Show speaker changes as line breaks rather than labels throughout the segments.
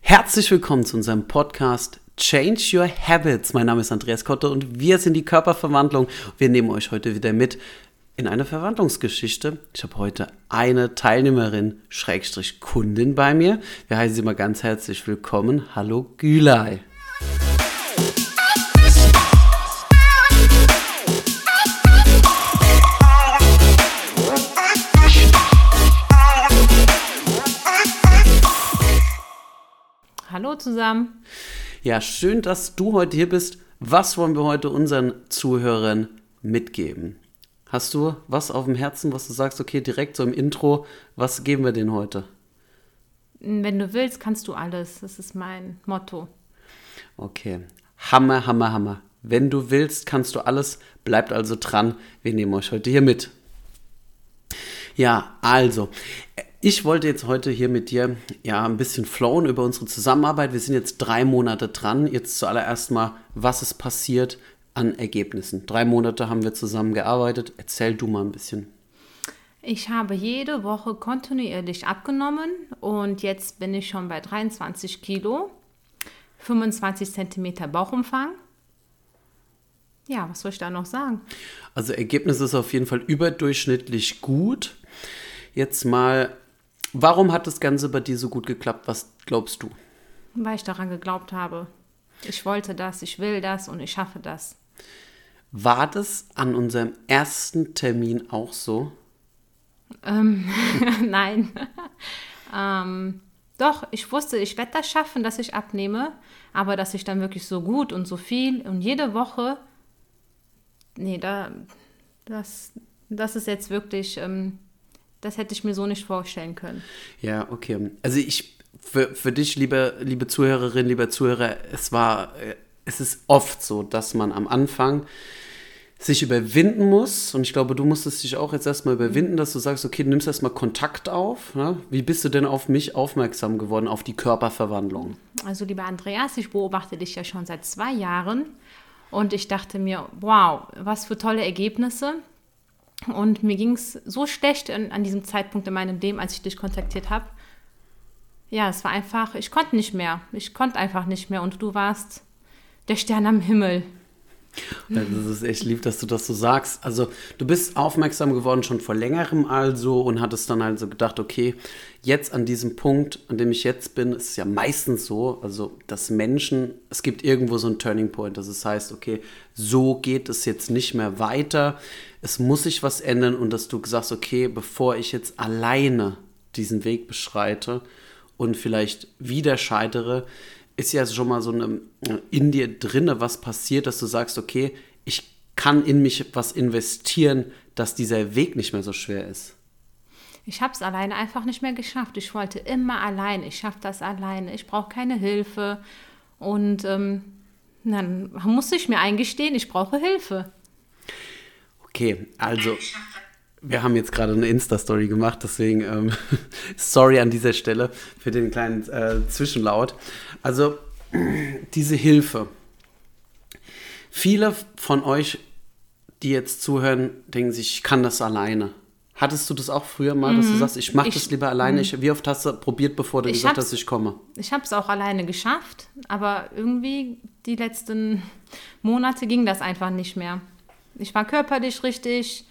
Herzlich willkommen zu unserem Podcast Change Your Habits. Mein Name ist Andreas Kotte und wir sind die Körperverwandlung. Wir nehmen euch heute wieder mit in eine Verwandlungsgeschichte. Ich habe heute eine Teilnehmerin, Schrägstrich Kundin bei mir. Wir heißen sie mal ganz herzlich willkommen. Hallo Gülay.
Zusammen.
Ja, schön, dass du heute hier bist. Was wollen wir heute unseren Zuhörern mitgeben? Hast du was auf dem Herzen, was du sagst, okay, direkt so im Intro, was geben wir denen heute?
Wenn du willst, kannst du alles. Das ist mein Motto.
Okay. Hammer, Hammer, Hammer. Wenn du willst, kannst du alles. Bleibt also dran. Wir nehmen euch heute hier mit. Ja, also, ich wollte jetzt heute hier mit dir ja ein bisschen flowen über unsere Zusammenarbeit. Wir sind jetzt drei Monate dran. Jetzt zuallererst mal, was ist passiert an Ergebnissen? Drei Monate haben wir zusammen gearbeitet. Erzähl du mal ein bisschen.
Ich habe jede Woche kontinuierlich abgenommen und jetzt bin ich schon bei 23 Kilo, 25 Zentimeter Bauchumfang. Ja, was soll ich da noch sagen?
Also Ergebnis ist auf jeden Fall überdurchschnittlich gut. Jetzt mal Warum hat das Ganze bei dir so gut geklappt? Was glaubst du?
Weil ich daran geglaubt habe. Ich wollte das, ich will das und ich schaffe das.
War das an unserem ersten Termin auch so?
Ähm, nein. ähm, doch, ich wusste, ich werde das schaffen, dass ich abnehme, aber dass ich dann wirklich so gut und so viel und jede Woche, nee, da, das, das ist jetzt wirklich, ähm, das hätte ich mir so nicht vorstellen können.
Ja, okay. Also ich, für, für dich, liebe, liebe Zuhörerin, lieber Zuhörer, es war, äh, es ist oft so, dass man am Anfang sich überwinden muss. Und ich glaube, du musstest dich auch jetzt erstmal überwinden, dass du sagst, okay, du nimmst erstmal Kontakt auf. Ne? Wie bist du denn auf mich aufmerksam geworden, auf die Körperverwandlung?
Also, lieber Andreas, ich beobachte dich ja schon seit zwei Jahren. Und ich dachte mir, wow, was für tolle Ergebnisse. Und mir ging es so schlecht an, an, diesem Zeitpunkt in meinem Leben, als ich dich kontaktiert habe. Ja, es war einfach, ich konnte nicht mehr. Ich konnte einfach nicht mehr. Und du warst der Stern am Himmel.
Das ist echt lieb, dass du das so sagst. Also, du bist aufmerksam geworden schon vor längerem also und hattest dann also gedacht, okay, jetzt an diesem Punkt, an dem ich jetzt bin, ist es ja meistens so, also, dass Menschen, es gibt irgendwo so einen Turning Point, dass es heißt, okay, so geht es jetzt nicht mehr weiter, es muss sich was ändern und dass du sagst, okay, bevor ich jetzt alleine diesen Weg beschreite und vielleicht wieder scheitere, ist ja schon mal so eine, in dir drinne was passiert, dass du sagst, okay, ich kann in mich was investieren, dass dieser Weg nicht mehr so schwer ist.
Ich habe es alleine einfach nicht mehr geschafft. Ich wollte immer alleine. Ich schaffe das alleine. Ich brauche keine Hilfe. Und ähm, dann musste ich mir eingestehen, ich brauche Hilfe.
Okay, also wir haben jetzt gerade eine Insta-Story gemacht, deswegen ähm, sorry an dieser Stelle für den kleinen äh, Zwischenlaut. Also diese Hilfe. Viele von euch, die jetzt zuhören, denken sich, ich kann das alleine. Hattest du das auch früher mal, dass du mhm. sagst, ich mache das lieber alleine? Mhm. Ich, wie oft hast du probiert, bevor du gesagt hast, ich komme?
Ich habe es auch alleine geschafft, aber irgendwie die letzten Monate ging das einfach nicht mehr. Ich war körperlich richtig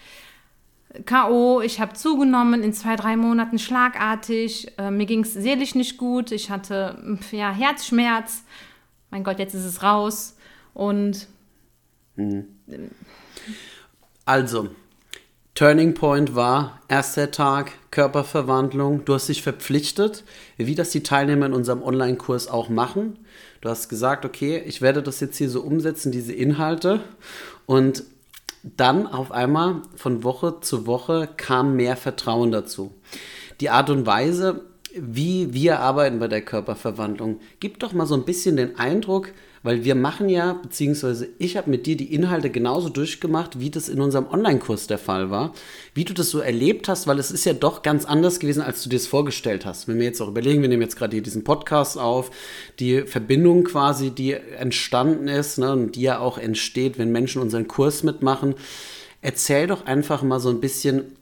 K.O., ich habe zugenommen in zwei, drei Monaten schlagartig. Äh, mir ging es seelisch nicht gut. Ich hatte ja, Herzschmerz. Mein Gott, jetzt ist es raus. Und.
Hm. Also, Turning Point war erster Tag Körperverwandlung. Du hast dich verpflichtet, wie das die Teilnehmer in unserem Online-Kurs auch machen. Du hast gesagt, okay, ich werde das jetzt hier so umsetzen, diese Inhalte. Und dann auf einmal von Woche zu Woche kam mehr Vertrauen dazu. Die Art und Weise, wie wir arbeiten bei der Körperverwandlung, gibt doch mal so ein bisschen den Eindruck, weil wir machen ja, beziehungsweise ich habe mit dir die Inhalte genauso durchgemacht, wie das in unserem Online-Kurs der Fall war. Wie du das so erlebt hast, weil es ist ja doch ganz anders gewesen, als du dir es vorgestellt hast. Wenn wir jetzt auch überlegen, wir nehmen jetzt gerade hier diesen Podcast auf, die Verbindung quasi, die entstanden ist ne, und die ja auch entsteht, wenn Menschen unseren Kurs mitmachen. Erzähl doch einfach mal so ein bisschen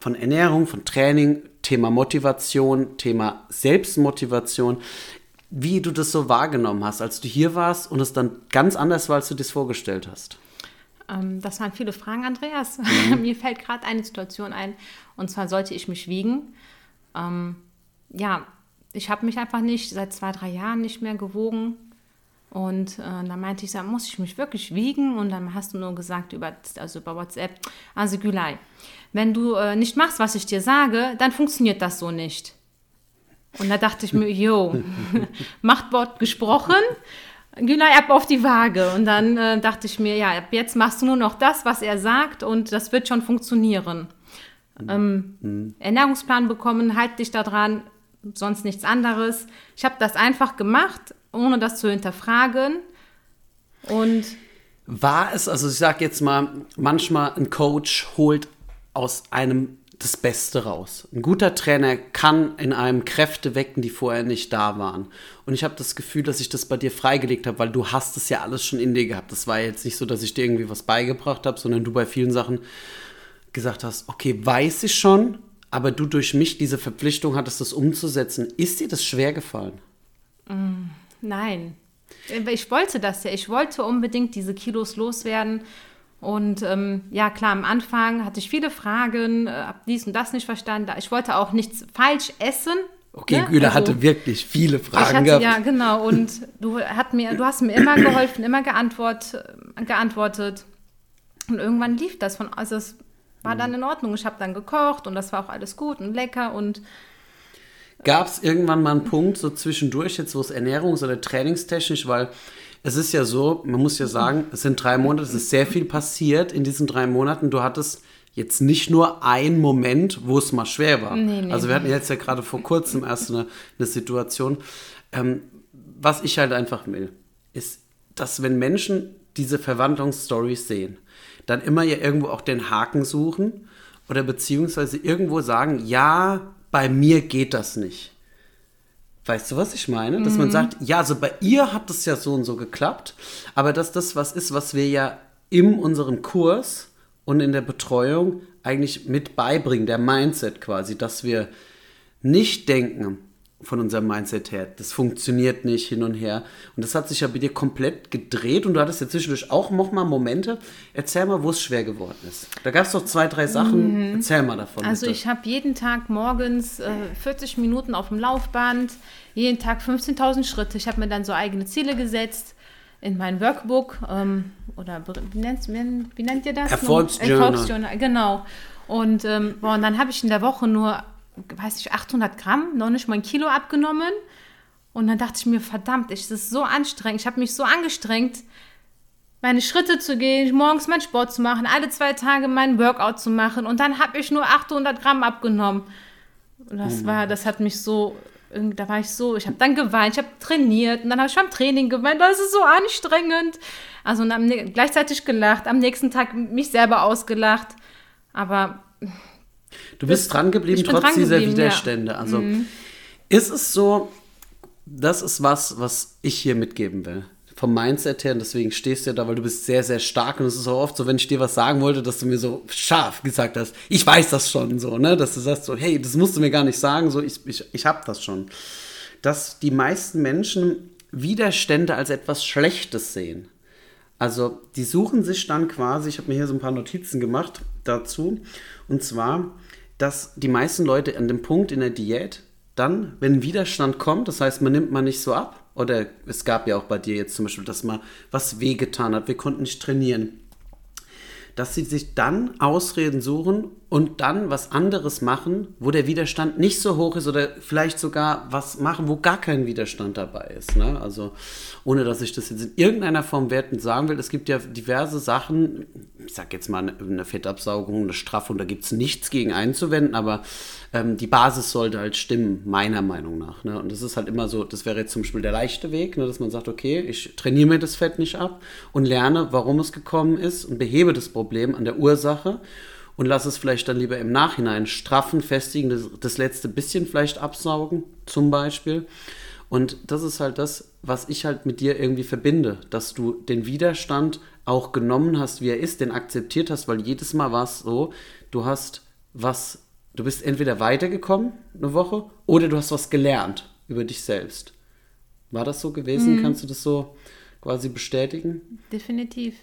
von Ernährung, von Training, Thema Motivation, Thema Selbstmotivation wie du das so wahrgenommen hast, als du hier warst und es dann ganz anders war, als du dir das vorgestellt hast.
Ähm, das waren viele Fragen, Andreas. Mhm. Mir fällt gerade eine Situation ein, und zwar sollte ich mich wiegen. Ähm, ja, ich habe mich einfach nicht seit zwei, drei Jahren nicht mehr gewogen. Und äh, dann meinte ich, muss ich mich wirklich wiegen? Und dann hast du nur gesagt über, also über WhatsApp, also Gülay, wenn du äh, nicht machst, was ich dir sage, dann funktioniert das so nicht. Und da dachte ich mir, jo, Machtwort gesprochen, Gülay ab auf die Waage. Und dann äh, dachte ich mir, ja, ab jetzt machst du nur noch das, was er sagt und das wird schon funktionieren. Ähm, mhm. Ernährungsplan bekommen, halt dich daran, sonst nichts anderes. Ich habe das einfach gemacht, ohne das zu hinterfragen. Und
war es, also ich sage jetzt mal, manchmal ein Coach holt aus einem das Beste raus. Ein guter Trainer kann in einem Kräfte wecken, die vorher nicht da waren. Und ich habe das Gefühl, dass ich das bei dir freigelegt habe, weil du hast es ja alles schon in dir gehabt. Das war jetzt nicht so, dass ich dir irgendwie was beigebracht habe, sondern du bei vielen Sachen gesagt hast, okay, weiß ich schon, aber du durch mich diese Verpflichtung hattest, das umzusetzen. Ist dir das schwer gefallen?
Mm, nein. Ich wollte das ja. Ich wollte unbedingt diese Kilos loswerden. Und ähm, ja, klar, am Anfang hatte ich viele Fragen, äh, habe dies und das nicht verstanden. Ich wollte auch nichts falsch essen.
Okay, ne? Güler also, hatte wirklich viele Fragen hatte, gehabt.
Ja, genau. Und du, hat mir, du hast mir immer geholfen, immer geantwort, äh, geantwortet. Und irgendwann lief das von, also es war dann in Ordnung. Ich habe dann gekocht und das war auch alles gut und lecker und
Gab es irgendwann mal einen Punkt, so zwischendurch, jetzt wo es ernährungs- oder trainingstechnisch, weil es ist ja so, man muss ja sagen, es sind drei Monate, es ist sehr viel passiert in diesen drei Monaten. Du hattest jetzt nicht nur einen Moment, wo es mal schwer war. Nee, nee, also wir hatten jetzt ja gerade vor kurzem erst eine, eine Situation. Ähm, was ich halt einfach will, ist, dass wenn Menschen diese Verwandlungsstories sehen, dann immer ja irgendwo auch den Haken suchen oder beziehungsweise irgendwo sagen, ja, bei mir geht das nicht. Weißt du, was ich meine? Dass mhm. man sagt, ja, also bei ihr hat das ja so und so geklappt, aber dass das was ist, was wir ja in unserem Kurs und in der Betreuung eigentlich mit beibringen, der Mindset quasi, dass wir nicht denken, von unserem Mindset her. Das funktioniert nicht hin und her. Und das hat sich ja bei dir komplett gedreht und du hattest ja zwischendurch auch nochmal Momente. Erzähl mal, wo es schwer geworden ist. Da gab es doch zwei, drei Sachen. Mhm. Erzähl mal davon.
Also bitte. ich habe jeden Tag morgens äh, 40 Minuten auf dem Laufband, jeden Tag 15.000 Schritte. Ich habe mir dann so eigene Ziele gesetzt in mein Workbook ähm, oder wie, nennt, wie nennt ihr das?
Erfolgsjournal.
Erfolgsjournal, genau. Und, ähm, boah, und dann habe ich in der Woche nur weiß ich, 800 Gramm, noch nicht mal ein Kilo abgenommen. Und dann dachte ich mir, verdammt, es ist so anstrengend. Ich habe mich so angestrengt, meine Schritte zu gehen, morgens meinen Sport zu machen, alle zwei Tage meinen Workout zu machen. Und dann habe ich nur 800 Gramm abgenommen. Und das war, das hat mich so, da war ich so, ich habe dann geweint, ich habe trainiert und dann habe ich beim Training geweint, das ist so anstrengend. Also und am, gleichzeitig gelacht, am nächsten Tag mich selber ausgelacht. Aber
Du bist dran geblieben trotz dran dieser Widerstände. Ja. Also mhm. ist es so, das ist was, was ich hier mitgeben will. Vom Mindset her, und deswegen stehst du ja da, weil du bist sehr, sehr stark. Und es ist auch oft so, wenn ich dir was sagen wollte, dass du mir so scharf gesagt hast, ich weiß das schon so, ne? Dass du sagst so, hey, das musst du mir gar nicht sagen, so, ich, ich, ich hab das schon. Dass die meisten Menschen Widerstände als etwas Schlechtes sehen. Also die suchen sich dann quasi, ich habe mir hier so ein paar Notizen gemacht dazu, und zwar dass die meisten Leute an dem Punkt in der Diät dann, wenn Widerstand kommt, das heißt, man nimmt man nicht so ab, oder es gab ja auch bei dir jetzt zum Beispiel, dass man was wehgetan hat, wir konnten nicht trainieren, dass sie sich dann Ausreden suchen und dann was anderes machen, wo der Widerstand nicht so hoch ist oder vielleicht sogar was machen, wo gar kein Widerstand dabei ist. Ne? Also ohne dass ich das jetzt in irgendeiner Form wertend sagen will, es gibt ja diverse Sachen, ich sag jetzt mal eine Fettabsaugung, eine Straffung, da gibt es nichts gegen einzuwenden, aber ähm, die Basis sollte halt stimmen, meiner Meinung nach. Ne? Und das ist halt immer so, das wäre jetzt zum Beispiel der leichte Weg, ne? dass man sagt, okay, ich trainiere mir das Fett nicht ab und lerne, warum es gekommen ist und behebe das Problem an der Ursache und lass es vielleicht dann lieber im Nachhinein straffen, festigen, das, das letzte bisschen vielleicht absaugen, zum Beispiel. Und das ist halt das, was ich halt mit dir irgendwie verbinde, dass du den Widerstand auch genommen hast, wie er ist, den akzeptiert hast, weil jedes Mal war es so, du hast was du bist entweder weitergekommen eine Woche oder du hast was gelernt über dich selbst. War das so gewesen? Kannst du das so quasi bestätigen?
Definitiv.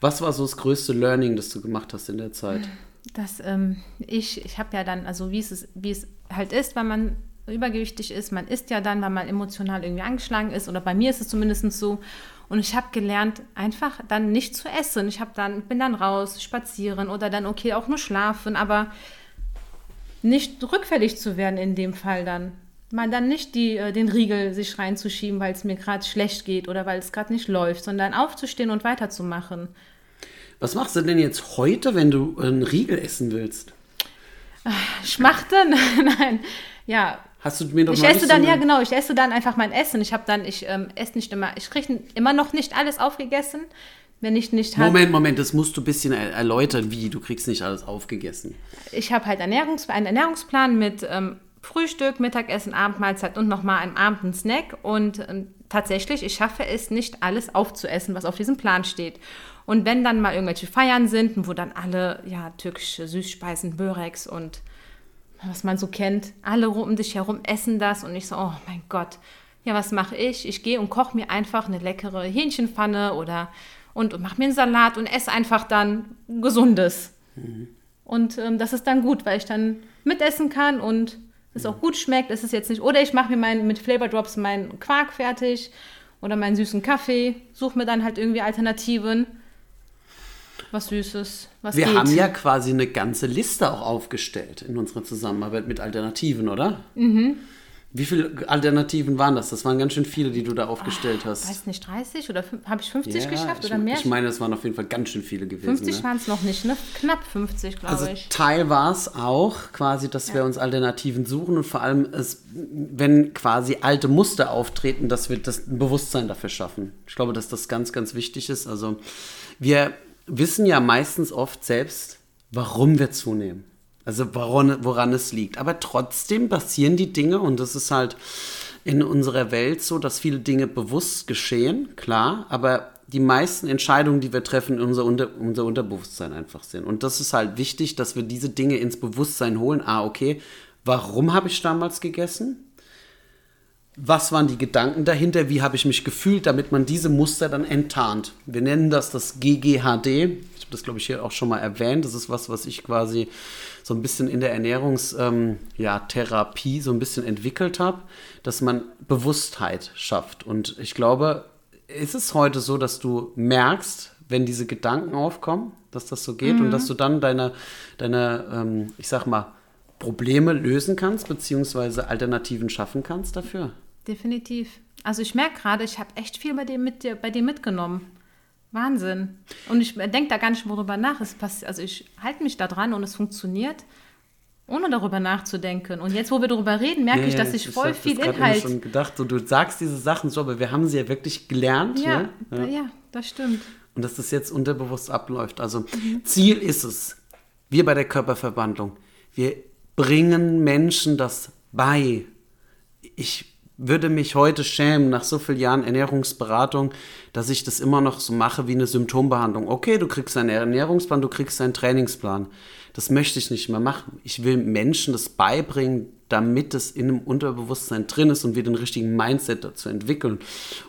Was war so das größte Learning, das du gemacht hast in der Zeit?
dass ähm, ich, ich habe ja dann, also wie es, wie es halt ist, wenn man übergewichtig ist, man isst ja dann, weil man emotional irgendwie angeschlagen ist, oder bei mir ist es zumindest so. Und ich habe gelernt, einfach dann nicht zu essen. Ich habe dann, bin dann raus, spazieren oder dann okay, auch nur schlafen, aber nicht rückfällig zu werden in dem Fall dann. Mal dann nicht die, äh, den Riegel sich reinzuschieben, weil es mir gerade schlecht geht oder weil es gerade nicht läuft, sondern aufzustehen und weiterzumachen.
Was machst du denn jetzt heute, wenn du einen Riegel essen willst?
Schmachten? Nein. Ja.
Hast du mir doch
Ich
neulich
esse dann, ja genau, ich esse dann einfach mein Essen. Ich habe dann, ich ähm, esse nicht immer, ich kriege immer noch nicht alles aufgegessen, wenn ich nicht halt,
Moment, Moment, das musst du ein bisschen er erläutern, wie du kriegst nicht alles aufgegessen.
ich habe halt Ernährungs einen Ernährungsplan mit ähm, Frühstück, Mittagessen, Abendmahlzeit und nochmal einem Abend einen Snack. Und ähm, tatsächlich, ich schaffe es nicht, alles aufzuessen, was auf diesem Plan steht. Und wenn dann mal irgendwelche Feiern sind, wo dann alle, ja, türkische Süßspeisen, Börex und was man so kennt, alle um dich herum essen das und ich so, oh mein Gott, ja, was mache ich? Ich gehe und koche mir einfach eine leckere Hähnchenpfanne oder und, und mache mir einen Salat und esse einfach dann Gesundes. Und ähm, das ist dann gut, weil ich dann mitessen kann und es auch gut schmeckt. Es ist jetzt nicht, oder ich mache mir mein, mit Flavor Drops meinen Quark fertig oder meinen süßen Kaffee, suche mir dann halt irgendwie Alternativen. Was Süßes, was
Wir
geht.
haben ja quasi eine ganze Liste auch aufgestellt in unserer Zusammenarbeit mit Alternativen, oder? Mhm. Wie viele Alternativen waren das? Das waren ganz schön viele, die du da aufgestellt hast.
weiß nicht, 30 oder habe ich 50
Ja,
geschafft
ich,
oder mehr?
Ich meine, es waren auf jeden Fall ganz schön viele gewesen.
50
ne?
waren es noch nicht, ne? Knapp 50, glaube
Also
ich.
Teil war es auch, quasi, dass wir uns Alternativen suchen und vor allem, es, wenn quasi alte Muster auftreten, dass wir das ein Bewusstsein dafür schaffen. Ich glaube, dass das ganz, ganz wichtig ist. Also wir wissen ja meistens oft selbst, warum wir zunehmen. Also woran, woran es liegt. Aber trotzdem passieren die Dinge und das ist halt in unserer Welt so, dass viele Dinge bewusst geschehen, klar, aber die meisten Entscheidungen, die wir treffen, unser, Unter unser Unterbewusstsein einfach sind. Und das ist halt wichtig, dass wir diese Dinge ins Bewusstsein holen. Ah, okay, warum habe ich damals gegessen? Was waren die Gedanken dahinter? Wie habe ich mich gefühlt, damit man diese Muster dann enttarnt? Wir nennen das das GGHD. Ich habe das, glaube ich, hier auch schon mal erwähnt. Das ist was, was ich quasi so ein bisschen in der Ernährungstherapie ähm, ja, so ein bisschen entwickelt habe, dass man Bewusstheit schafft. Und ich glaube, ist es heute so, dass du merkst, wenn diese Gedanken aufkommen, dass das so geht und dass du dann deine, deine ähm, ich sag mal, Probleme lösen kannst, beziehungsweise Alternativen schaffen kannst dafür?
Definitiv. Also ich merke gerade, ich habe echt viel bei dir, mit dir, bei dir mitgenommen. Wahnsinn. Und ich denke da gar nicht mehr drüber nach. Es passt, also ich halte mich da dran und es funktioniert, ohne darüber nachzudenken. Und jetzt, wo wir darüber reden, merke ich, dass ich voll viel
das
Inhalt.
eben schon gedacht, so, du sagst diese Sachen so, aber wir haben sie ja wirklich gelernt.
Ja,
Ne?
ja. ja, das stimmt.
Und dass das jetzt unterbewusst abläuft. Also
Mhm.
Ziel ist es, wir bei der Körperverwandlung, wir bringen Menschen das bei. Ich würde mich heute schämen, nach so vielen Jahren Ernährungsberatung, dass ich das immer noch so mache wie eine Symptombehandlung. Okay, du kriegst einen Ernährungsplan, du kriegst einen Trainingsplan. Das möchte ich nicht mehr machen. Ich will Menschen das beibringen, damit es in einem Unterbewusstsein drin ist und wir den richtigen Mindset dazu entwickeln.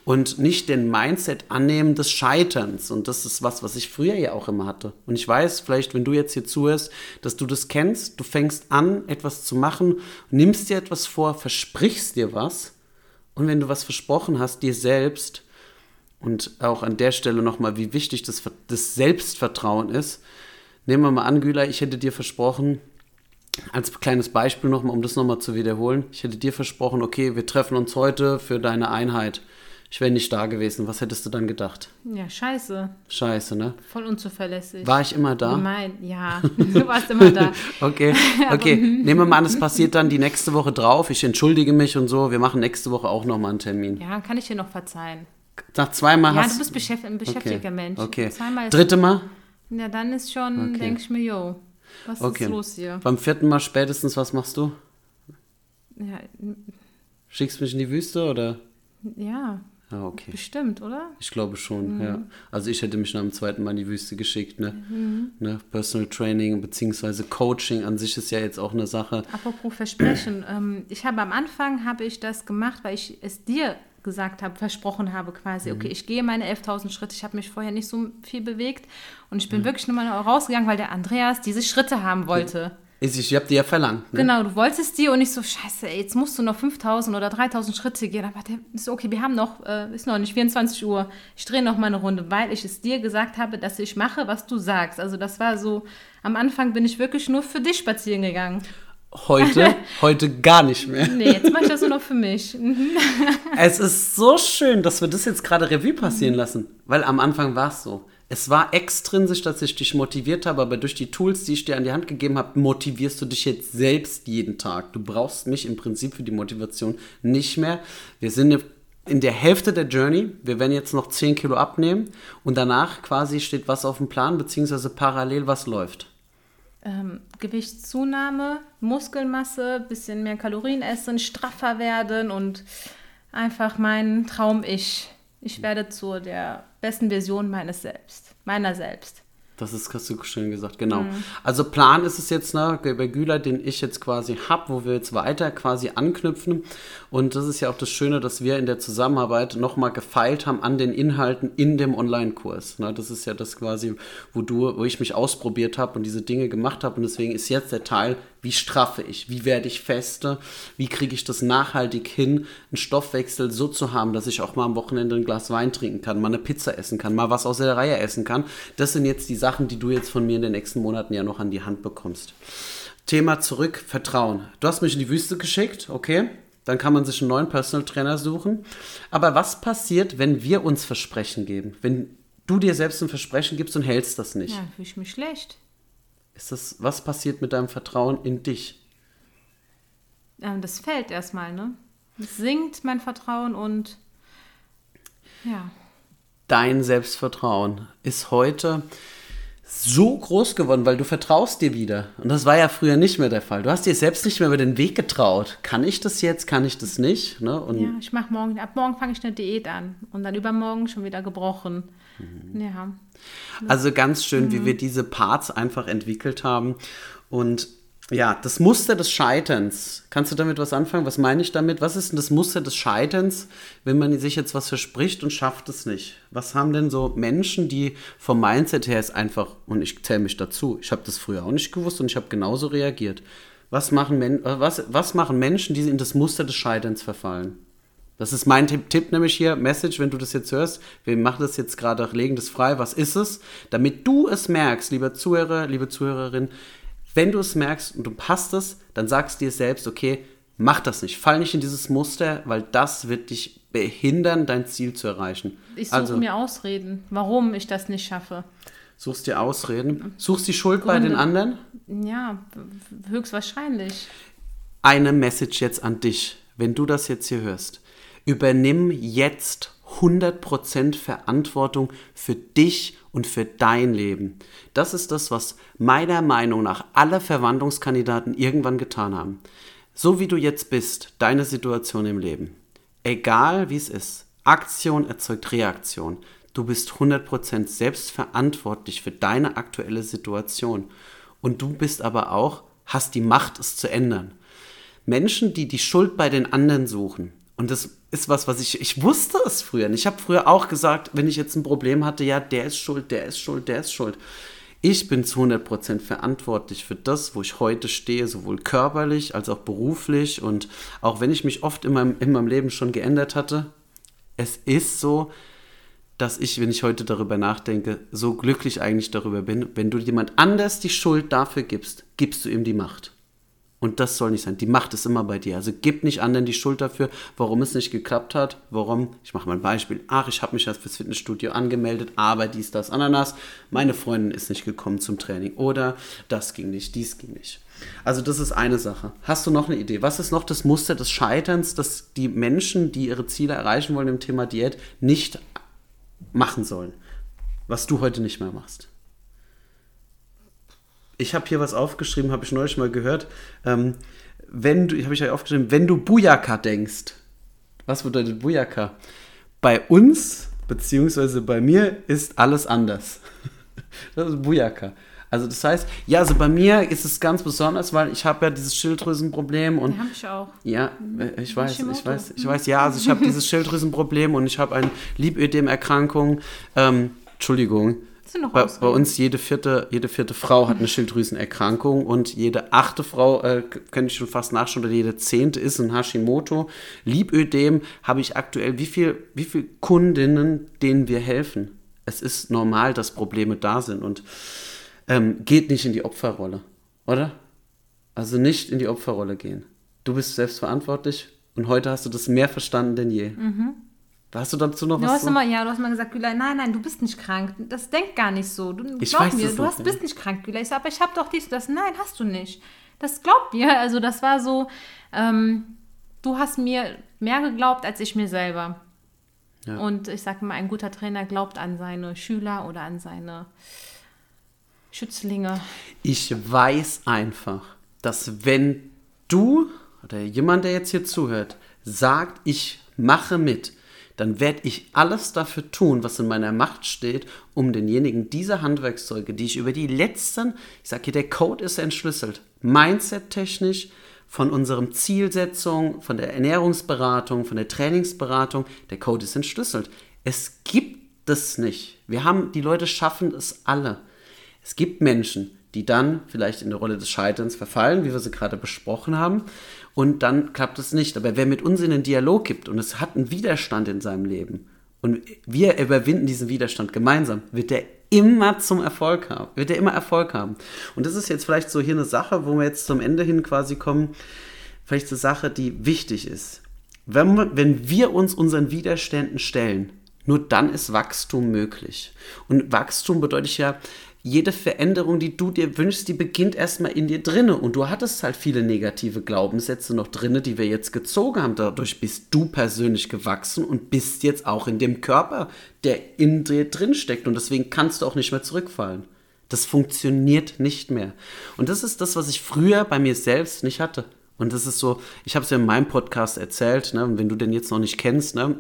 Und nicht den Mindset annehmen des Scheiterns. Und das ist was, was ich früher ja auch immer hatte. Und ich weiß, vielleicht, wenn du jetzt hier zuhörst, dass du das kennst, du fängst an, etwas zu machen, nimmst dir etwas vor, versprichst dir was. Und wenn du was versprochen hast, dir selbst, und auch an der Stelle nochmal, wie wichtig das, das Selbstvertrauen ist. Nehmen wir mal an, Güler, ich hätte dir versprochen, als kleines Beispiel nochmal, um das nochmal zu wiederholen, ich hätte dir versprochen, okay, wir treffen uns heute für deine Einheit. Ich wäre nicht da gewesen. Was hättest du dann gedacht?
Ja, scheiße.
Scheiße, ne?
Voll unzuverlässig.
War ich immer da?
Gemein. Ja, du warst immer da.
Okay, okay. Nehmen wir mal an, es passiert dann die nächste Woche drauf. Ich entschuldige mich und so. Wir machen nächste Woche auch nochmal einen Termin.
Ja, kann ich dir noch verzeihen.
Nach zweimal
Ja,
hast
du bist beschäft ein beschäftigter
okay.
Mensch.
Okay.
Zweimal ist,
Dritte Mal?
Ja, dann ist schon,
Okay.
denke ich mir, yo, was
Okay.
ist los hier?
Beim vierten Mal spätestens, was machst du?
Ja,
Schickst mich in die Wüste oder?
ja,
Ah, okay.
bestimmt, oder?
Ich glaube schon,
Mhm.
ja. Also ich hätte mich nach dem zweiten Mal in die Wüste geschickt, ne? ne? Personal Training beziehungsweise Coaching an sich ist ja jetzt auch eine Sache.
Apropos Versprechen, ähm, ich habe am Anfang habe ich das gemacht, weil ich es dir gesagt habe, versprochen habe quasi, okay, ich gehe meine 11.000 Schritte, ich habe mich vorher nicht so viel bewegt und ich bin wirklich nochmal rausgegangen, weil der Andreas diese Schritte haben wollte.
Ich, ich habe dir ja verlangt. Ne?
Genau, du wolltest die und ich so, scheiße, ey, jetzt musst du noch 5000 oder 3000 Schritte gehen. Aber der ist okay, wir haben noch, äh, ist noch nicht 24 Uhr. Ich drehe noch mal eine Runde, weil ich es dir gesagt habe, dass ich mache, was du sagst. Also das war so, am Anfang bin ich wirklich nur für dich spazieren gegangen.
Heute, heute gar nicht mehr.
Nee, jetzt mache ich das nur noch für mich.
Es ist so schön, dass wir das jetzt gerade Revue passieren lassen, weil am Anfang war es so. Es war extrinsisch, dass ich dich motiviert habe, aber durch die Tools, die ich dir an die Hand gegeben habe, motivierst du dich jetzt selbst jeden Tag. Du brauchst mich im Prinzip für die Motivation nicht mehr. Wir sind in der Hälfte der Journey. Wir werden jetzt noch 10 Kilo abnehmen und danach quasi steht was auf dem Plan, beziehungsweise parallel was läuft.
Ähm, Gewichtszunahme, Muskelmasse, bisschen mehr Kalorien essen, straffer werden und einfach mein Traum-Ich. Ich werde zu der besten Version meines Selbst, meiner selbst.
Das ist, hast du schön gesagt, genau. Mhm. Also Plan ist es jetzt ne, bei Güler, den ich jetzt quasi habe, wo wir jetzt weiter quasi anknüpfen. Und das ist ja auch das Schöne, dass wir in der Zusammenarbeit nochmal gefeilt haben an den Inhalten in dem Online-Kurs. Ne, das ist ja das quasi, wo du, wo ich mich ausprobiert habe und diese Dinge gemacht habe. Und deswegen ist jetzt der Teil, wie straffe ich? Wie werde ich fester? Wie kriege ich das nachhaltig hin, einen Stoffwechsel so zu haben, dass ich auch mal am Wochenende ein Glas Wein trinken kann, mal eine Pizza essen kann, mal was aus der Reihe essen kann? Das sind jetzt die Sachen, die du jetzt von mir in den nächsten Monaten ja noch an die Hand bekommst. Thema zurück, Vertrauen. Du hast mich in die Wüste geschickt, okay? Dann kann man sich einen neuen Personal Trainer suchen. Aber was passiert, wenn wir uns Versprechen geben? Wenn du dir selbst ein Versprechen gibst und hältst das nicht?
Ja, fühle ich mich schlecht.
Ist das, was passiert mit deinem Vertrauen in dich?
Ähm, das fällt erstmal, ne? Es sinkt mein Vertrauen und ja.
Dein Selbstvertrauen ist heute so groß geworden, weil du vertraust dir wieder. Und das war ja früher nicht mehr der Fall. Du hast dir selbst nicht mehr über den Weg getraut. Kann ich das jetzt? Kann ich das nicht? Ne? Und
ja, ich mache morgen, ab morgen fange ich eine Diät an und dann übermorgen schon wieder gebrochen. Mhm. Ja.
Also ganz schön, mhm. wie wir diese Parts einfach entwickelt haben. Und ja, das Muster des Scheiterns. Kannst du damit was anfangen? Was meine ich damit? Was ist denn das Muster des Scheiterns, wenn man sich jetzt was verspricht und schafft es nicht? Was haben denn so Menschen, die vom Mindset her ist einfach, und ich zähle mich dazu, ich habe das früher auch nicht gewusst und ich habe genauso reagiert. Was machen, Men was, was machen Menschen, die in das Muster des Scheiterns verfallen? Das ist mein Tipp, Tipp, nämlich hier, Message, wenn du das jetzt hörst. Wir machen das jetzt gerade, legen das frei. Was ist es? Damit du es merkst, lieber Zuhörer, liebe Zuhörerin, wenn du es merkst und du passt es, dann sagst du dir selbst, okay, mach das nicht. Fall nicht in dieses Muster, weil das wird dich behindern, dein Ziel zu erreichen.
Ich suche also, mir Ausreden, warum ich das nicht schaffe.
Suchst dir Ausreden? Suchst die Schuld Gründe, bei den anderen?
Ja, höchstwahrscheinlich.
Eine Message jetzt an dich, wenn du das jetzt hier hörst Übernimm jetzt 100% Verantwortung für dich und für dein Leben. Das ist das, was meiner Meinung nach alle Verwandlungskandidaten irgendwann getan haben. So wie du jetzt bist, deine Situation im Leben. Egal wie es ist, Aktion erzeugt Reaktion. Du bist 100% selbstverantwortlich für deine aktuelle Situation. Und du bist aber auch, hast die Macht, es zu ändern. Menschen, die die Schuld bei den anderen suchen, und das ist was, was ich, ich wusste es früher. Ich habe früher auch gesagt, wenn ich jetzt ein Problem hatte, ja, der ist schuld, der ist schuld, der ist schuld. Ich bin zu 100% verantwortlich für das, wo ich heute stehe, sowohl körperlich als auch beruflich. Und auch wenn ich mich oft in meinem, in meinem Leben schon geändert hatte, es ist so, dass ich, wenn ich heute darüber nachdenke, so glücklich eigentlich darüber bin. Wenn du jemand anders die Schuld dafür gibst, gibst du ihm die Macht. Und das soll nicht sein. Die Macht ist immer bei dir. Also gib nicht anderen die Schuld dafür, warum es nicht geklappt hat. Warum, ich mache mal ein Beispiel. Ach, ich habe mich erst fürs Fitnessstudio angemeldet, aber dies, das, Ananas. Meine Freundin ist nicht gekommen zum Training. Oder das ging nicht, dies ging nicht. Also das ist eine Sache. Hast du noch eine Idee? Was ist noch das Muster des Scheiterns, das die Menschen, die ihre Ziele erreichen wollen im Thema Diät, nicht machen sollen? Was du heute nicht mehr machst? Ich habe hier was aufgeschrieben, habe ich neulich mal gehört. Ähm, wenn du, habe ich ja aufgeschrieben, wenn du Bujaka denkst, was bedeutet Bujaka? Bei uns, beziehungsweise bei mir, ist alles anders. Das ist Bujaka. Also das heißt, ja, also bei mir ist es ganz besonders, weil ich habe ja dieses Schilddrüsenproblem und
habe ich auch.
ja, äh, ich weiß, ich weiß, ich weiß, ja, also ich habe dieses Schilddrüsenproblem und ich habe eine Lipödem-Erkrankung. Ähm, Entschuldigung.
Sind noch
Bei, bei uns jede vierte, jede vierte Frau hat eine Schilddrüsenerkrankung und jede achte Frau, äh, könnte ich schon fast nachschauen, oder jede zehnte ist ein Hashimoto. Lipödem habe ich aktuell, wie viel, wie viel Kundinnen, denen wir helfen? Es ist normal, dass Probleme da sind und ähm, geht nicht in die Opferrolle, oder? Also nicht in die Opferrolle gehen. Du bist selbstverantwortlich und heute hast du das mehr verstanden denn je. Hast du dazu noch.
Du
was
hast
zu?
immer, ja, du hast mal gesagt, Güla, nein, nein, du bist nicht krank. Das denkt gar nicht so. Du,
Ich
glaub
weiß
mir, du hast, bist nicht krank, Güla. Ich sag, aber ich habe doch dies und das. Nein, hast du nicht. Das glaubt mir. Also das war so, ähm, du hast mir mehr geglaubt als ich mir selber.
Ja.
Und ich sage mal, ein guter Trainer glaubt an seine Schüler oder an seine Schützlinge.
Ich weiß einfach, dass wenn du oder jemand, der jetzt hier zuhört, sagt, ich mache mit, dann werde ich alles dafür tun, was in meiner Macht steht, um denjenigen diese Handwerkszeuge, die ich über die letzten, ich sage hier, der Code ist entschlüsselt, Mindset-technisch, von unserem Zielsetzung, von der Ernährungsberatung, von der Trainingsberatung, der Code ist entschlüsselt. Es gibt es nicht. Wir haben, die Leute schaffen es alle. Es gibt Menschen, die dann vielleicht in der Rolle des Scheiterns verfallen, wie wir sie gerade besprochen haben, und dann klappt es nicht. Aber wer mit uns in den Dialog gibt und es hat einen Widerstand in seinem Leben und wir überwinden diesen Widerstand gemeinsam, wird der immer zum Erfolg haben, wird er immer Erfolg haben. Und das ist jetzt vielleicht so hier eine Sache, wo wir jetzt zum Ende hin quasi kommen, vielleicht eine Sache, die wichtig ist. Wenn wenn wir uns unseren Widerständen stellen, nur dann ist Wachstum möglich. Und Wachstum bedeutet ja, jede Veränderung, die du dir wünschst, die beginnt erstmal in dir drinne. Und du hattest halt viele negative Glaubenssätze noch drinne, die wir jetzt gezogen haben. Dadurch bist du persönlich gewachsen und bist jetzt auch in dem Körper, der in dir drin steckt. Und deswegen kannst du auch nicht mehr zurückfallen. Das funktioniert nicht mehr. Und das ist das, was ich früher bei mir selbst nicht hatte. Und das ist so, ich habe es ja in meinem Podcast erzählt, ne, wenn du den jetzt noch nicht kennst, ne,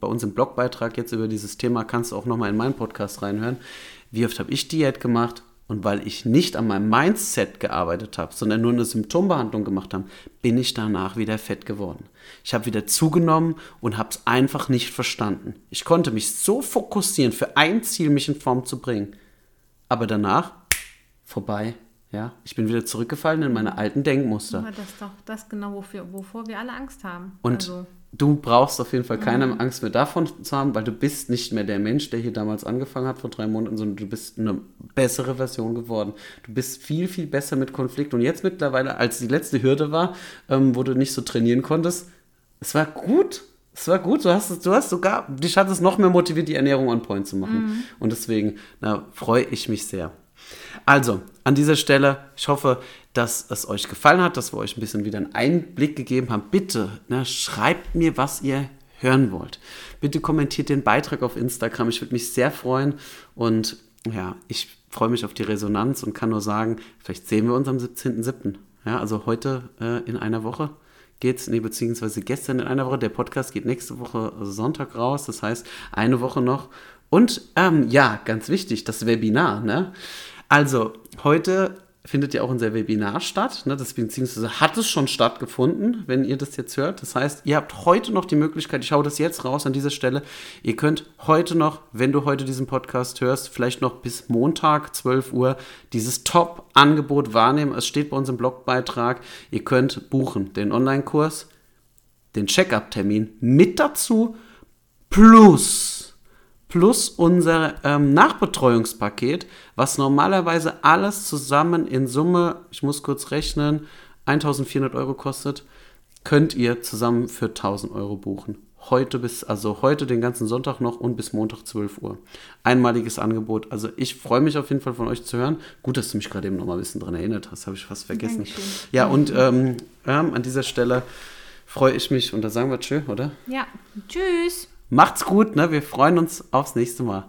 bei uns im Blogbeitrag jetzt über dieses Thema kannst du auch nochmal in meinen Podcast reinhören. Wie oft habe ich Diät gemacht? Und weil ich nicht an meinem Mindset gearbeitet habe, sondern nur eine Symptombehandlung gemacht habe, bin ich danach wieder fett geworden. Ich habe wieder zugenommen und habe es einfach nicht verstanden. Ich konnte mich so fokussieren, für ein Ziel mich in Form zu bringen. Aber danach vorbei. Ja, ich bin wieder zurückgefallen in meine alten Denkmuster.
Aber das ist doch das genau, wofür, wovor wir alle Angst haben.
Und
also,
du brauchst auf jeden Fall keine Angst mehr davon zu haben, weil du bist nicht mehr der Mensch, der hier damals angefangen hat vor drei Monaten, sondern du bist eine bessere Version geworden. Du bist viel, viel besser mit Konflikt. Und jetzt mittlerweile, als die letzte Hürde war, ähm, wo du nicht so trainieren konntest, es war gut. Es war gut. Du hast, du hast sogar, dich hat es noch mehr motiviert, die Ernährung on point zu machen. Und deswegen na, freue ich mich sehr. Also, an dieser Stelle, ich hoffe, dass es euch gefallen hat, dass wir euch ein bisschen wieder einen Einblick gegeben haben. Bitte, ne, schreibt mir, was ihr hören wollt. Bitte kommentiert den Beitrag auf Instagram. Ich würde mich sehr freuen. Und ja, ich freue mich auf die Resonanz und kann nur sagen, vielleicht sehen wir uns am 17.07. Ja, also heute äh, in einer Woche geht's, nee, beziehungsweise gestern in einer Woche. Der Podcast geht nächste Woche Sonntag raus. Das heißt, eine Woche noch. Und ähm, ja, ganz wichtig, das Webinar. Ne? Also, heute findet ja auch unser Webinar statt. Ne? Das beziehungsweise hat es schon stattgefunden, wenn ihr das jetzt hört. Das heißt, ihr habt heute noch die Möglichkeit, ich hau das jetzt raus an dieser Stelle, ihr könnt heute noch, wenn du heute diesen Podcast hörst, vielleicht noch bis Montag, 12 Uhr, dieses Top-Angebot wahrnehmen. Es steht bei uns im Blogbeitrag. Ihr könnt buchen den Online-Kurs, den Check-up-Termin mit dazu, plus plus unser ähm, Nachbetreuungspaket, was normalerweise alles zusammen in Summe, ich muss kurz rechnen, 1400 Euro kostet, könnt ihr zusammen für 1000 Euro buchen. Heute bis, also heute den ganzen Sonntag noch und bis Montag 12 Uhr. Einmaliges Angebot. Also ich freue mich auf jeden Fall von euch zu hören. Gut, dass du mich gerade eben noch mal ein bisschen dran erinnert hast, habe ich fast vergessen.
Dankeschön.
Ja, und ähm, ähm, an dieser Stelle freue ich mich und da sagen wir Tschö, oder?
ja, tschüss.
Macht's gut, ne? Wir freuen uns aufs nächste Mal.